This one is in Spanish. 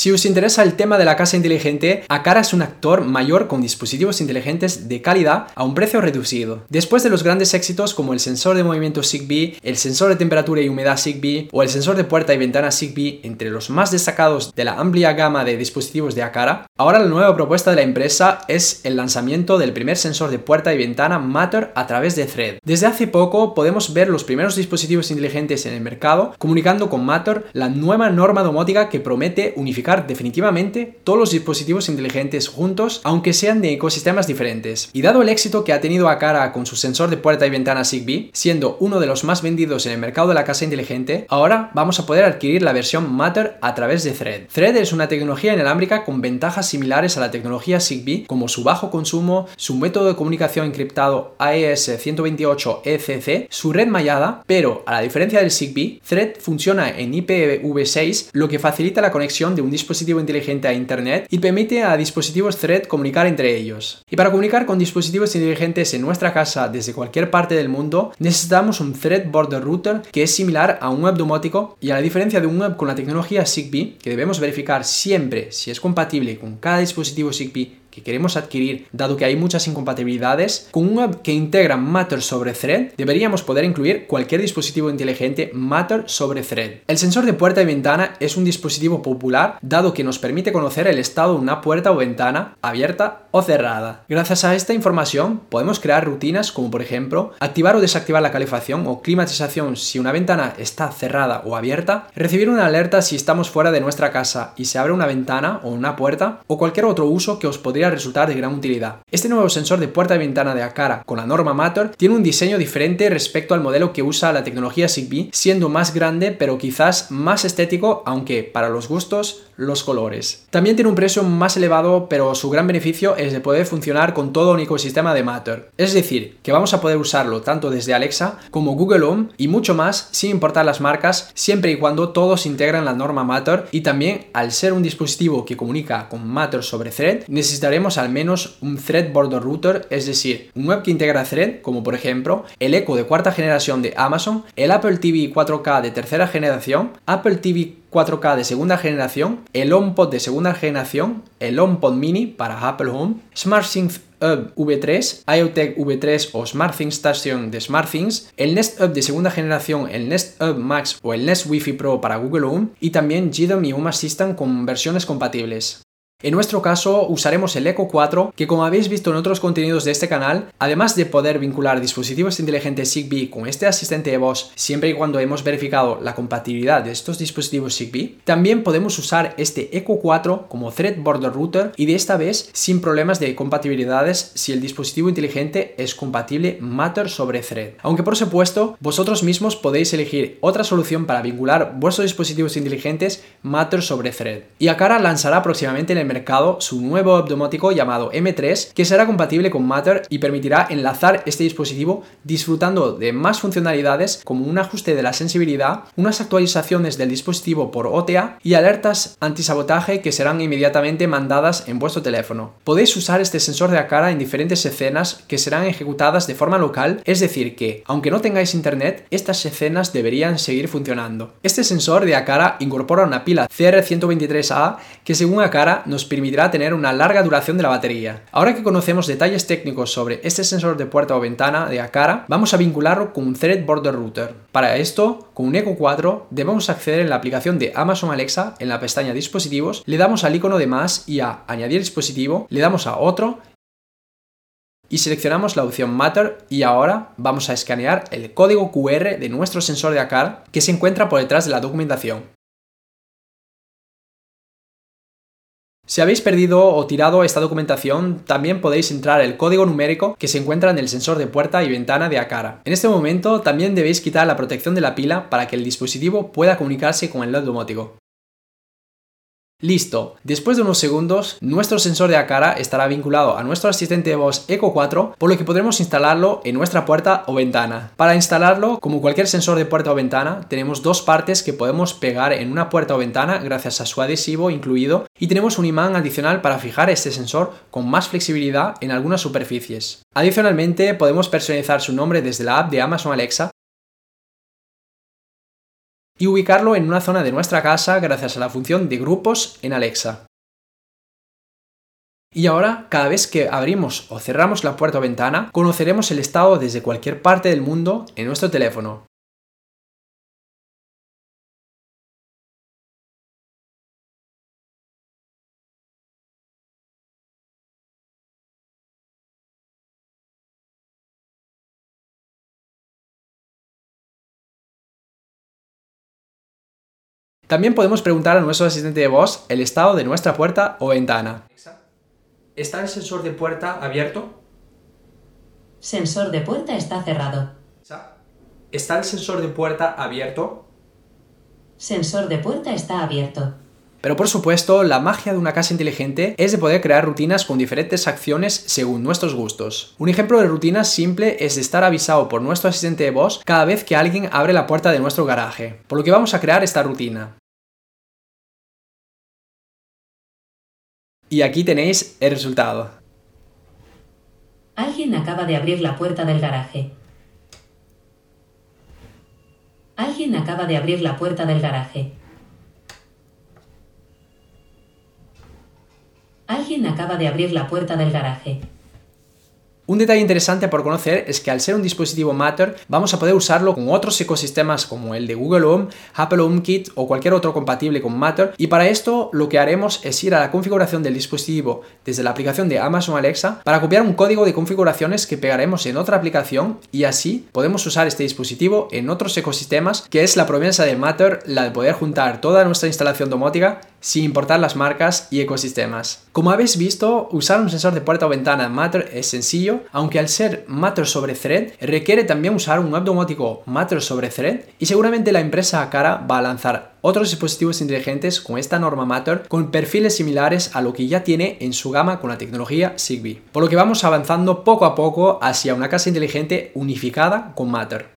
Si os interesa el tema de la casa inteligente, Akara es un actor mayor con dispositivos inteligentes de calidad a un precio reducido. Después de los grandes éxitos como el sensor de movimiento Zigbee, el sensor de temperatura y humedad Zigbee o el sensor de puerta y ventana Zigbee, entre los más destacados de la amplia gama de dispositivos de Akara, ahora la nueva propuesta de la empresa es el lanzamiento del primer sensor de puerta y ventana Matter a través de Thread. Desde hace poco podemos ver los primeros dispositivos inteligentes en el mercado comunicando con Matter la nueva norma domótica que promete unificar definitivamente todos los dispositivos inteligentes juntos, aunque sean de ecosistemas diferentes. Y dado el éxito que ha tenido Akara con su sensor de puerta y ventana Zigbee, siendo uno de los más vendidos en el mercado de la casa inteligente, ahora vamos a poder adquirir la versión Matter a través de Thread. Thread es una tecnología inalámbrica con ventajas similares a la tecnología Zigbee, como su bajo consumo, su método de comunicación encriptado AES 128 ECC, su red mallada, pero a la diferencia del Zigbee, Thread funciona en IPv6, lo que facilita la conexión de un dispositivo inteligente a Internet y permite a dispositivos Thread comunicar entre ellos. Y para comunicar con dispositivos inteligentes en nuestra casa desde cualquier parte del mundo, necesitamos un Thread Border Router que es similar a un web domótico y a la diferencia de un web con la tecnología Zigbee, que debemos verificar siempre si es compatible con cada dispositivo Zigbee que queremos adquirir, dado que hay muchas incompatibilidades, con un web que integra Matter sobre Thread, deberíamos poder incluir cualquier dispositivo inteligente Matter sobre Thread. El sensor de puerta y ventana es un dispositivo popular, dado que nos permite conocer el estado de una puerta o ventana abierta o cerrada. Gracias a esta información podemos crear rutinas como por ejemplo activar o desactivar la calefacción o climatización si una ventana está cerrada o abierta, recibir una alerta si estamos fuera de nuestra casa y se abre una ventana o una puerta o cualquier otro uso que os podría resultar de gran utilidad. Este nuevo sensor de puerta y ventana de Akara con la norma Matter tiene un diseño diferente respecto al modelo que usa la tecnología Zigbee, siendo más grande pero quizás más estético, aunque para los gustos los colores. También tiene un precio más elevado, pero su gran beneficio es de poder funcionar con todo un ecosistema de Matter. Es decir, que vamos a poder usarlo tanto desde Alexa como Google Home y mucho más sin importar las marcas, siempre y cuando todos integran la norma Matter y también al ser un dispositivo que comunica con Matter sobre Thread, al menos un Thread Border Router, es decir, un web que integra Thread, como por ejemplo el Echo de cuarta generación de Amazon, el Apple TV 4K de tercera generación, Apple TV 4K de segunda generación, el HomePod de segunda generación, el HomePod Mini para Apple Home, SmartThings Hub V3, IoTech V3 o SmartThings Station de SmartThings, el Nest Hub de segunda generación, el Nest Hub Max o el Nest Wi-Fi Pro para Google Home y también GDOM y Home Assistant con versiones compatibles. En nuestro caso usaremos el Echo 4 que como habéis visto en otros contenidos de este canal, además de poder vincular dispositivos inteligentes Zigbee con este asistente de voz siempre y cuando hemos verificado la compatibilidad de estos dispositivos Zigbee, también podemos usar este Echo 4 como Thread Border Router y de esta vez sin problemas de compatibilidades si el dispositivo inteligente es compatible Matter sobre Thread. Aunque por supuesto vosotros mismos podéis elegir otra solución para vincular vuestros dispositivos inteligentes Matter sobre Thread. Y Akara lanzará próximamente el mercado su nuevo domótico llamado M3 que será compatible con Matter y permitirá enlazar este dispositivo disfrutando de más funcionalidades como un ajuste de la sensibilidad, unas actualizaciones del dispositivo por OTA y alertas antisabotaje que serán inmediatamente mandadas en vuestro teléfono. Podéis usar este sensor de Akara en diferentes escenas que serán ejecutadas de forma local, es decir que, aunque no tengáis internet, estas escenas deberían seguir funcionando. Este sensor de Akara incorpora una pila CR123A que según Akara nos permitirá tener una larga duración de la batería. Ahora que conocemos detalles técnicos sobre este sensor de puerta o ventana de Akara, vamos a vincularlo con un Thread Border Router. Para esto, con un Echo 4 debemos acceder en la aplicación de Amazon Alexa en la pestaña dispositivos, le damos al icono de más y a añadir dispositivo, le damos a otro y seleccionamos la opción Matter y ahora vamos a escanear el código QR de nuestro sensor de Akara que se encuentra por detrás de la documentación. Si habéis perdido o tirado esta documentación, también podéis entrar el código numérico que se encuentra en el sensor de puerta y ventana de Akara. En este momento también debéis quitar la protección de la pila para que el dispositivo pueda comunicarse con el LED domótico. Listo, después de unos segundos, nuestro sensor de Akara estará vinculado a nuestro asistente de voz Echo 4, por lo que podremos instalarlo en nuestra puerta o ventana. Para instalarlo, como cualquier sensor de puerta o ventana, tenemos dos partes que podemos pegar en una puerta o ventana gracias a su adhesivo incluido y tenemos un imán adicional para fijar este sensor con más flexibilidad en algunas superficies. Adicionalmente, podemos personalizar su nombre desde la app de Amazon Alexa y ubicarlo en una zona de nuestra casa gracias a la función de grupos en Alexa. Y ahora, cada vez que abrimos o cerramos la puerta o ventana, conoceremos el estado desde cualquier parte del mundo en nuestro teléfono. También podemos preguntar a nuestro asistente de voz el estado de nuestra puerta o ventana. ¿Está el sensor de puerta abierto? Sensor de puerta está cerrado. ¿Está el sensor de puerta abierto? Sensor de puerta está abierto. Pero por supuesto, la magia de una casa inteligente es de poder crear rutinas con diferentes acciones según nuestros gustos. Un ejemplo de rutina simple es de estar avisado por nuestro asistente de voz cada vez que alguien abre la puerta de nuestro garaje, por lo que vamos a crear esta rutina. Y aquí tenéis el resultado. Alguien acaba de abrir la puerta del garaje. Alguien acaba de abrir la puerta del garaje. Alguien acaba de abrir la puerta del garaje. Un detalle interesante por conocer es que al ser un dispositivo Matter vamos a poder usarlo con otros ecosistemas como el de Google Home, Apple HomeKit o cualquier otro compatible con Matter y para esto lo que haremos es ir a la configuración del dispositivo desde la aplicación de Amazon Alexa para copiar un código de configuraciones que pegaremos en otra aplicación y así podemos usar este dispositivo en otros ecosistemas que es la promesa de Matter, la de poder juntar toda nuestra instalación domótica sin importar las marcas y ecosistemas. Como habéis visto, usar un sensor de puerta o ventana Matter es sencillo, aunque al ser Matter sobre Thread requiere también usar un web domótico Matter sobre Thread y seguramente la empresa Acara va a lanzar otros dispositivos inteligentes con esta norma Matter con perfiles similares a lo que ya tiene en su gama con la tecnología Zigbee. Por lo que vamos avanzando poco a poco hacia una casa inteligente unificada con Matter.